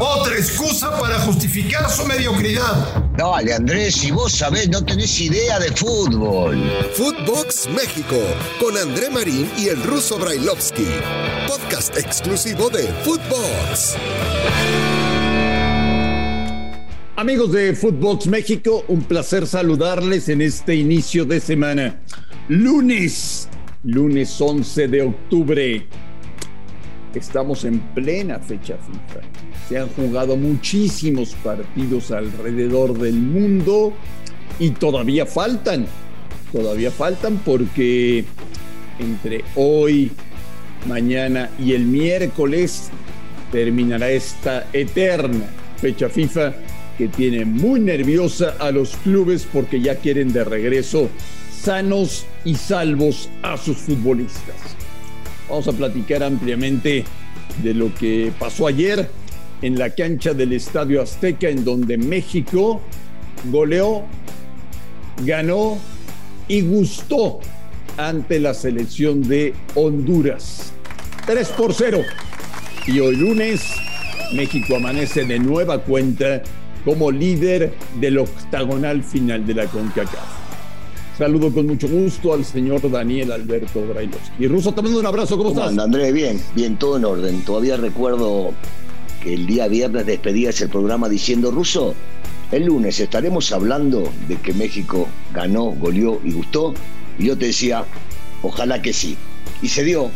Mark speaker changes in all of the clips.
Speaker 1: Otra excusa para justificar su mediocridad.
Speaker 2: Dale, Andrés, si vos sabés, no tenés idea de fútbol.
Speaker 3: Footbox México, con André Marín y el ruso Brailovsky. Podcast exclusivo de Footbox.
Speaker 4: Amigos de Footbox México, un placer saludarles en este inicio de semana. Lunes, lunes 11 de octubre. Estamos en plena fecha FIFA. Se han jugado muchísimos partidos alrededor del mundo y todavía faltan. Todavía faltan porque entre hoy, mañana y el miércoles terminará esta eterna fecha FIFA que tiene muy nerviosa a los clubes porque ya quieren de regreso sanos y salvos a sus futbolistas. Vamos a platicar ampliamente de lo que pasó ayer en la cancha del Estadio Azteca, en donde México goleó, ganó y gustó ante la selección de Honduras. 3 por 0. Y hoy lunes, México amanece de nueva cuenta como líder del octagonal final de la CONCACAF. Saludo con mucho gusto al señor Daniel Alberto Brailovsky. Y Ruso, te mando un abrazo, ¿cómo,
Speaker 2: ¿Cómo
Speaker 4: estás?
Speaker 2: Andrés? Bien, bien, todo en orden. Todavía recuerdo que el día viernes despedías el programa diciendo, Ruso, el lunes estaremos hablando de que México ganó, goleó y gustó. Y yo te decía, ojalá que sí. Y se dio,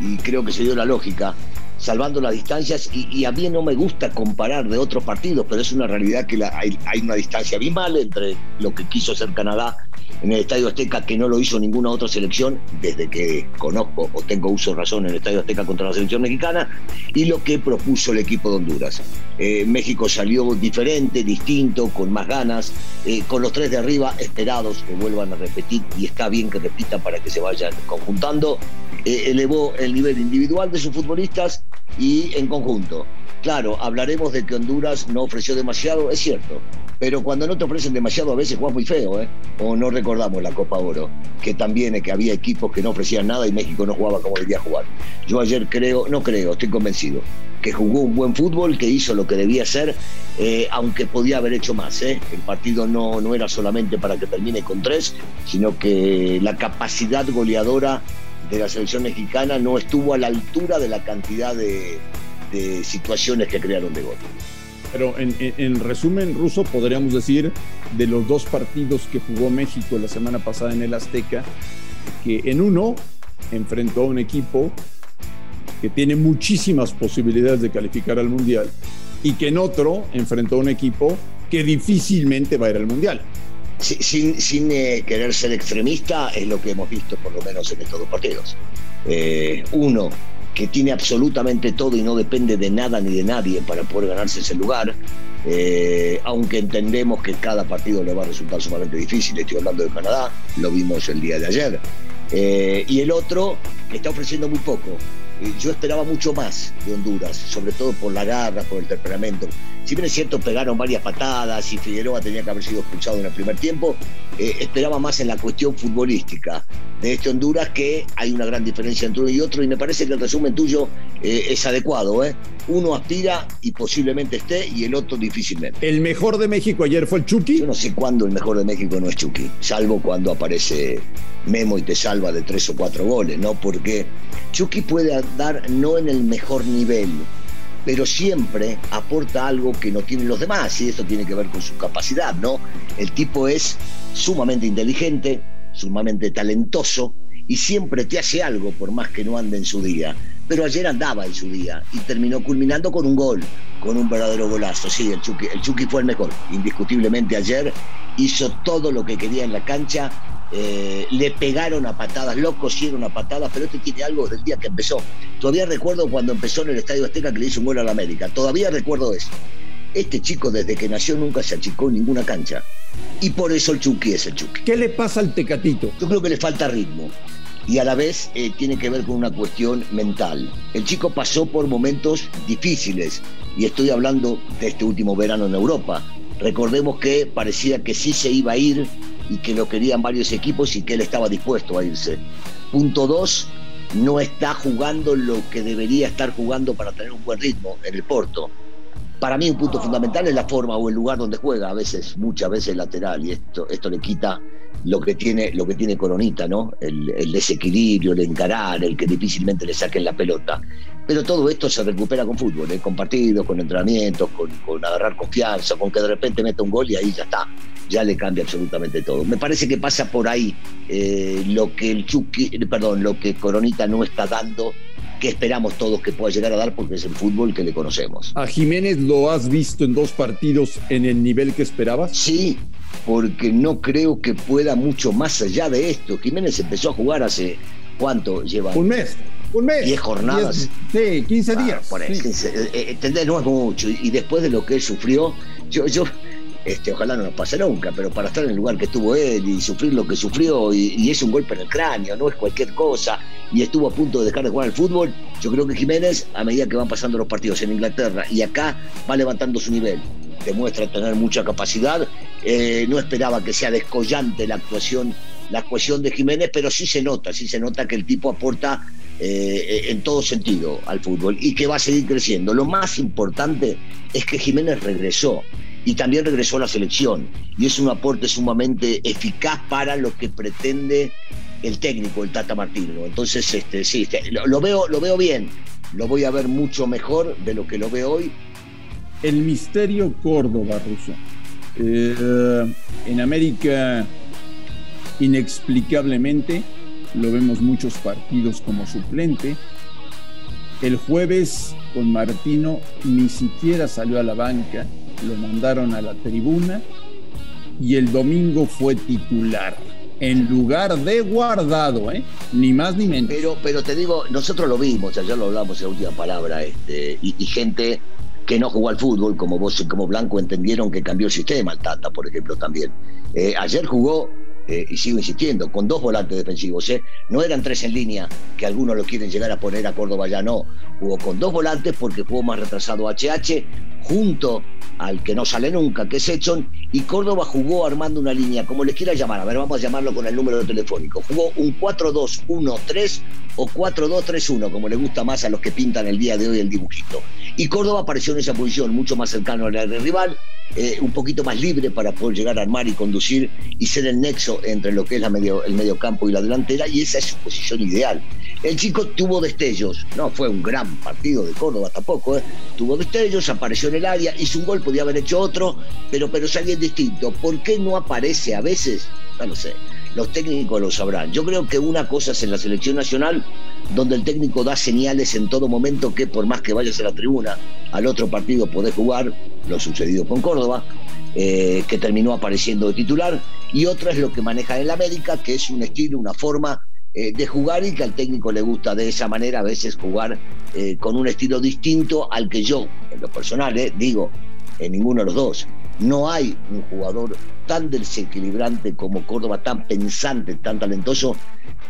Speaker 2: y creo que se dio la lógica, salvando las distancias. Y, y a mí no me gusta comparar de otros partidos, pero es una realidad que la- hay, hay una distancia abismal entre lo que quiso hacer Canadá en el Estadio Azteca, que no lo hizo ninguna otra selección desde que conozco o tengo uso de razón en el Estadio Azteca contra la selección mexicana, y lo que propuso el equipo de Honduras. Eh, México salió diferente, distinto, con más ganas, eh, con los tres de arriba esperados que vuelvan a repetir, y está bien que repitan para que se vayan conjuntando. Eh, elevó el nivel individual de sus futbolistas y en conjunto. Claro, hablaremos de que Honduras no ofreció demasiado, es cierto, pero cuando no te ofrecen demasiado a veces juegas muy feo, ¿eh? O no recordamos la Copa Oro, que también es que había equipos que no ofrecían nada y México no jugaba como debía jugar. Yo ayer creo, no creo, estoy convencido, que jugó un buen fútbol, que hizo lo que debía hacer, eh, aunque podía haber hecho más. ¿eh? El partido no, no era solamente para que termine con tres, sino que la capacidad goleadora de la selección mexicana no estuvo a la altura de la cantidad de, de situaciones que crearon de gol.
Speaker 4: Pero en, en- en resumen, Ruso, podríamos decir de los dos partidos que jugó México la semana pasada en el Azteca, que en uno enfrentó a un equipo que tiene muchísimas posibilidades de calificar al Mundial y que en otro enfrentó a un equipo que difícilmente va a ir al Mundial.
Speaker 2: Si- Sin, sin eh, querer ser extremista, es lo que hemos visto por lo menos en estos dos partidos. Eh, uno, que tiene absolutamente todo y no depende de nada ni de nadie para poder ganarse ese lugar, eh, aunque entendemos que cada partido le va a resultar sumamente difícil, estoy hablando de Canadá, lo vimos el día de ayer. Eh, y el otro, que está ofreciendo muy poco. Yo esperaba mucho más de Honduras, sobre todo por la garra, por el temperamento. Si bien es cierto, pegaron varias patadas y Figueroa tenía que haber sido expulsado en el primer tiempo, eh, esperaba más en la cuestión futbolística de este Honduras, que hay una gran diferencia entre uno y otro, y me parece que el resumen tuyo eh, es adecuado. ¿eh? Uno aspira y posiblemente esté, y el otro difícilmente.
Speaker 4: El mejor de México ayer fue el Chucky.
Speaker 2: Yo no sé cuándo el mejor de México no es Chucky, salvo cuando aparece Memo y te salva de tres o cuatro goles, ¿no? Porque Chucky puede andar no en el mejor nivel, pero siempre aporta algo que no tienen los demás, y esto tiene que ver con su capacidad, ¿no? El tipo es sumamente inteligente, sumamente talentoso, y siempre te hace algo por más que no ande en su día. Pero ayer andaba en su día y terminó culminando con un gol, con un verdadero golazo. Sí, el Chucky, el Chucky fue el mejor, indiscutiblemente ayer hizo todo lo que quería en la cancha, eh, le pegaron a patadas, lo cosieron a patadas, pero este tiene algo del día que empezó. Todavía recuerdo cuando empezó en el Estadio Azteca que le hizo un gol a la América, todavía recuerdo eso. Este chico desde que nació nunca se achicó en ninguna cancha. Y por eso el Chucky es el Chucky.
Speaker 4: ¿Qué le pasa al Tecatito?
Speaker 2: Yo creo que le falta ritmo y a la vez eh, tiene que ver con una cuestión mental. El chico pasó por momentos difíciles y estoy hablando de este último verano en Europa. Recordemos que parecía que sí se iba a ir y que lo querían varios equipos y que él estaba dispuesto a irse. Punto dos, no está jugando lo que debería estar jugando para tener un buen ritmo en el Porto. Para mí un punto fundamental es la forma o el lugar donde juega, a veces, muchas veces lateral, y esto, esto le quita lo que tiene, lo que tiene Coronita, ¿no? El, desequilibrio, el encarar, el que difícilmente le saquen la pelota. Pero todo esto se recupera con fútbol, ¿eh? con partidos, con entrenamientos, con, agarrar confianza, con que de repente meta un gol y ahí ya está, ya le cambia absolutamente todo. Me parece que pasa por ahí eh, lo que el Chucky, perdón, lo que Coronita no está dando que esperamos todos que pueda llegar a dar porque es el fútbol que le conocemos.
Speaker 4: ¿A Jiménez lo has visto en dos partidos en el nivel que esperabas?
Speaker 2: Sí, porque no creo que pueda mucho más allá de esto. Jiménez empezó a jugar hace cuánto lleva.
Speaker 4: Un mes. Un mes.
Speaker 2: Diez jornadas.
Speaker 4: sí, 15 ah, días.
Speaker 2: Por eh, eh, no es mucho. Y después de lo que él sufrió, yo, yo este, ojalá no nos pase nunca, pero para estar en el lugar que estuvo él y sufrir lo que sufrió, y, es un golpe en el cráneo, no es cualquier cosa, y estuvo a punto de dejar de jugar al fútbol, yo creo que Jiménez, a medida que van pasando los partidos en Inglaterra y acá, va levantando su nivel. Demuestra tener mucha capacidad. Eh, no esperaba que sea descollante la actuación, la actuación de Jiménez, pero sí se nota, sí se nota que el tipo aporta eh, en todo sentido al fútbol y que va a seguir creciendo. Lo más importante es que Jiménez regresó y también regresó a la selección. Y es un aporte sumamente eficaz para lo que pretende el técnico, el Tata Martino. Entonces, este, sí, este, lo, veo, lo veo bien. Lo voy a ver mucho mejor de lo que lo veo hoy.
Speaker 4: El misterio Córdoba, Russo. Eh, en América, inexplicablemente, lo vemos muchos partidos como suplente. El jueves con Martino ni siquiera salió a la banca lo mandaron a la tribuna y el domingo fue titular en lugar de guardado, ¿eh? ni más ni menos.
Speaker 2: Pero, pero te digo, nosotros lo vimos, ya lo hablamos en última palabra, este, y, gente que no jugó al fútbol, como vos y como Blanco, entendieron que cambió el sistema, el Tata, por ejemplo, también. Eh, ayer jugó eh, y sigo insistiendo, con dos volantes defensivos. ¿eh? No eran tres en línea, que algunos lo quieren llegar a poner a Córdoba ya, no. Jugó con dos volantes porque jugó más retrasado HH, junto al que no sale nunca, que es Edson, y Córdoba jugó armando una línea, como les quiera llamar, a ver, vamos a llamarlo con el número telefónico. Jugó un 4-2-1-3 o 4-2-3-1, como le gusta más a los que pintan el día de hoy el dibujito. Y Córdoba apareció en esa posición, mucho más cercano al rival, eh, un poquito más libre para poder llegar a armar y conducir y ser el nexo entre lo que es la medio, el medio campo y la delantera, y esa es su posición ideal. El chico tuvo destellos, no fue un gran partido de Córdoba tampoco, ¿eh? tuvo destellos, apareció en el área, hizo un gol, podía haber hecho otro, pero, pero alguien distinto. ¿Por qué no aparece a veces? No lo sé los técnicos lo sabrán. Yo creo que una cosa es en la selección nacional, donde el técnico da señales en todo momento que por más que vayas a la tribuna, al otro partido podés jugar, lo sucedido con Córdoba, eh, que terminó apareciendo de titular, y otra es lo que maneja en la América, que es un estilo, una forma eh, de jugar y que al técnico le gusta de esa manera a veces jugar eh, con un estilo distinto al que yo, en lo personal, digo, en ninguno de los dos. No hay un jugador tan desequilibrante como Córdoba, tan pensante, tan talentoso,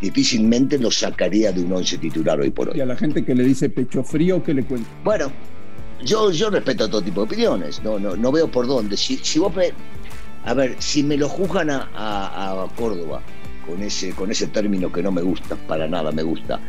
Speaker 2: difícilmente lo sacaría de un once titular hoy por hoy.
Speaker 4: Y a la gente que le dice pecho frío, ¿qué le cuento?
Speaker 2: Bueno, yo, yo respeto todo tipo de opiniones, no, no, no veo por dónde. Si, si vos me, a ver, si me lo juzgan a, a, a Córdoba con ese, con ese término que no me gusta, para nada me gusta,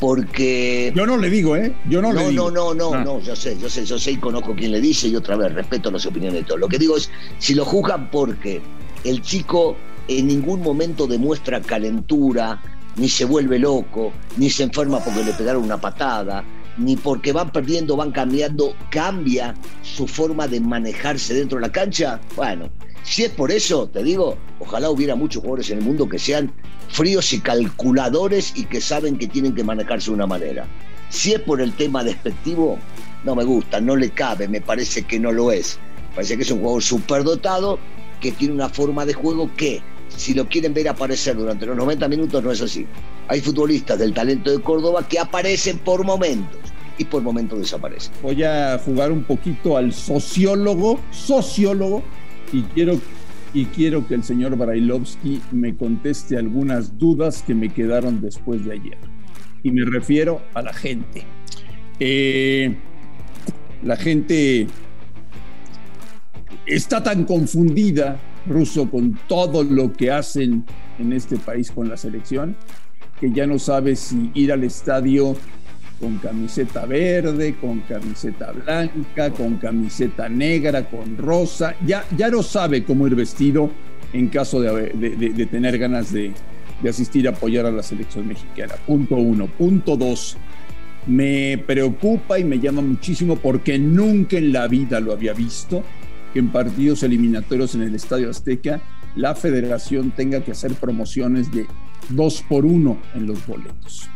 Speaker 2: porque...
Speaker 4: Yo no le digo, ¿eh? Yo no, le
Speaker 2: digo. No, no, no, ah. no, yo sé, yo sé, yo sé y conozco quién le dice y otra vez respeto las opiniones de todos. Lo que digo es, si lo juzgan porque el chico en ningún momento demuestra calentura, ni se vuelve loco, ni se enferma porque le pegaron una patada, ni porque van perdiendo, van cambiando, cambia su forma de manejarse dentro de la cancha, bueno, si es por eso, te digo, ojalá hubiera muchos jugadores en el mundo que sean fríos y calculadores y que saben que tienen que manejarse de una manera. Si es por el tema despectivo, no me gusta, no le cabe, me parece que no lo es. Parece que es un jugador superdotado que tiene una forma de juego que, si lo quieren ver aparecer durante los 90 minutos, no es así. Hay futbolistas del talento de Córdoba que aparecen por momentos y por momentos desaparecen.
Speaker 4: Voy a jugar un poquito al sociólogo, sociólogo y quiero, y quiero que el señor Brailovsky me conteste algunas dudas que me quedaron después de ayer. Y me refiero a la gente. Eh, la gente está tan confundida, Ruso, con todo lo que hacen en este país con la selección, que ya no sabe si ir al estadio con camiseta verde, con camiseta blanca, con camiseta negra, con rosa. Ya, ya no sabe cómo ir vestido en caso de, tener ganas de, asistir a apoyar a la selección mexicana. Punto uno. Punto dos. Me preocupa y me llama muchísimo porque nunca en la vida lo había visto que en partidos eliminatorios en el Estadio Azteca la federación tenga que hacer promociones de dos por uno en los boletos.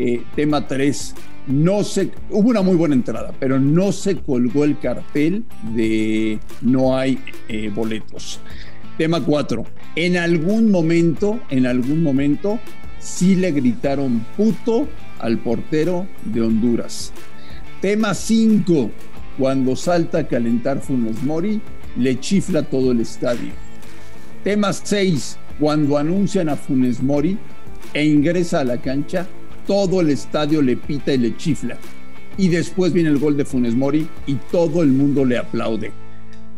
Speaker 4: Eh, tema 3, no se, hubo una muy buena entrada, pero no se colgó el cartel de no hay eh, boletos. Tema 4, en algún momento, en algún momento, sí le gritaron puto al portero de Honduras. Tema 5, cuando salta a calentar Funes Mori, le chifla todo el estadio. Tema 6, cuando anuncian a Funes Mori e ingresa a la cancha, todo el estadio le pita y le chifla. Y después viene el gol de Funes Mori y todo el mundo le aplaude.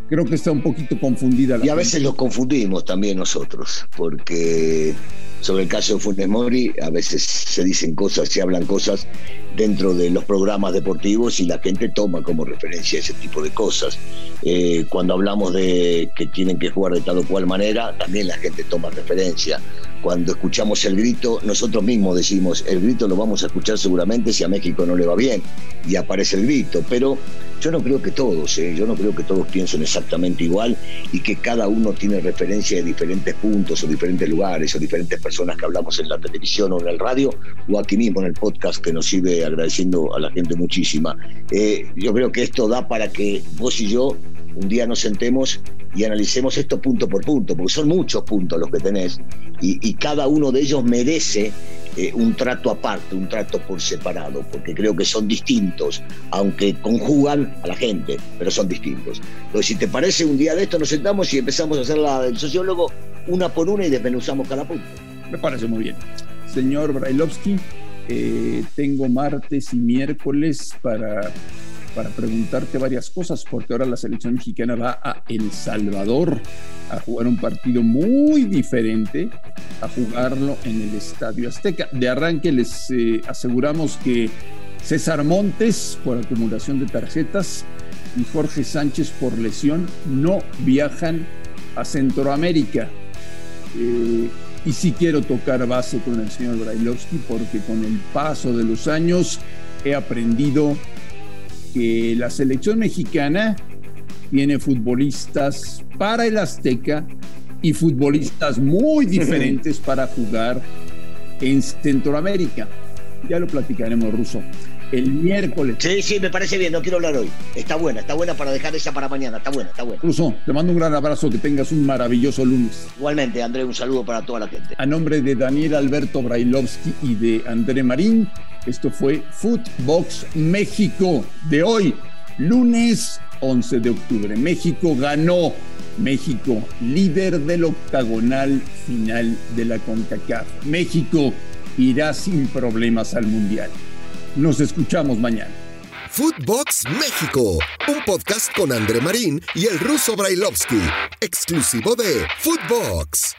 Speaker 4: Creo que está un poquito confundida.
Speaker 2: La y a veces lo confundimos también nosotros, porque sobre el caso de Funes Mori a veces se dicen cosas, se hablan cosas dentro de los programas deportivos y la gente toma como referencia ese tipo de cosas. Eh, cuando hablamos de que tienen que jugar de tal o cual manera, también la gente toma referencia. Cuando escuchamos el grito, nosotros mismos decimos, el grito lo vamos a escuchar seguramente si a México no le va bien y aparece el grito, pero yo no creo que todos, ¿eh? yo no creo que todos piensen exactamente igual y que cada uno tiene referencia de diferentes puntos o diferentes lugares o diferentes personas que hablamos en la televisión o en el radio o aquí mismo en el podcast que nos sirve agradeciendo a la gente muchísima. Eh, yo creo que esto da para que vos y yo un día nos sentemos y analicemos esto punto por punto, porque son muchos puntos los que tenés y, cada uno de ellos merece eh, un trato aparte, un trato por separado, porque creo que son distintos, aunque conjugan a la gente, pero son distintos. Entonces, si te parece, un día de esto nos sentamos y empezamos a hacer la del sociólogo una por una y desmenuzamos cada punto.
Speaker 4: Me parece muy bien. Señor Brailovsky, eh, tengo martes y miércoles para para preguntarte varias cosas, porque ahora la selección mexicana va a El Salvador a jugar un partido muy diferente, a jugarlo en el Estadio Azteca. De arranque les eh, aseguramos que César Montes, por acumulación de tarjetas, y Jorge Sánchez, por lesión, no viajan a Centroamérica. Eh, y sí quiero tocar base con el señor Brailovsky porque con el paso de los años he aprendido que la selección mexicana tiene futbolistas para el Azteca y futbolistas muy diferentes para jugar en Centroamérica. Ya lo platicaremos, Ruso. El miércoles.
Speaker 2: Sí, sí, me parece bien, no quiero hablar hoy. Está buena, está buena para dejar esa para mañana, está buena, está buena.
Speaker 4: Ruso, te mando un gran abrazo, que tengas un maravilloso lunes.
Speaker 2: Igualmente, André, un saludo para toda la gente.
Speaker 4: A nombre de Daniel Alberto Brailovsky y de André Marín, esto fue Footbox México de hoy, lunes 11 de octubre. México ganó. México, líder del octagonal final de la CONCACAF. México irá sin problemas al Mundial. Nos escuchamos mañana.
Speaker 3: Footbox México, un podcast con André Marín y el ruso Brailovsky, exclusivo de Footbox.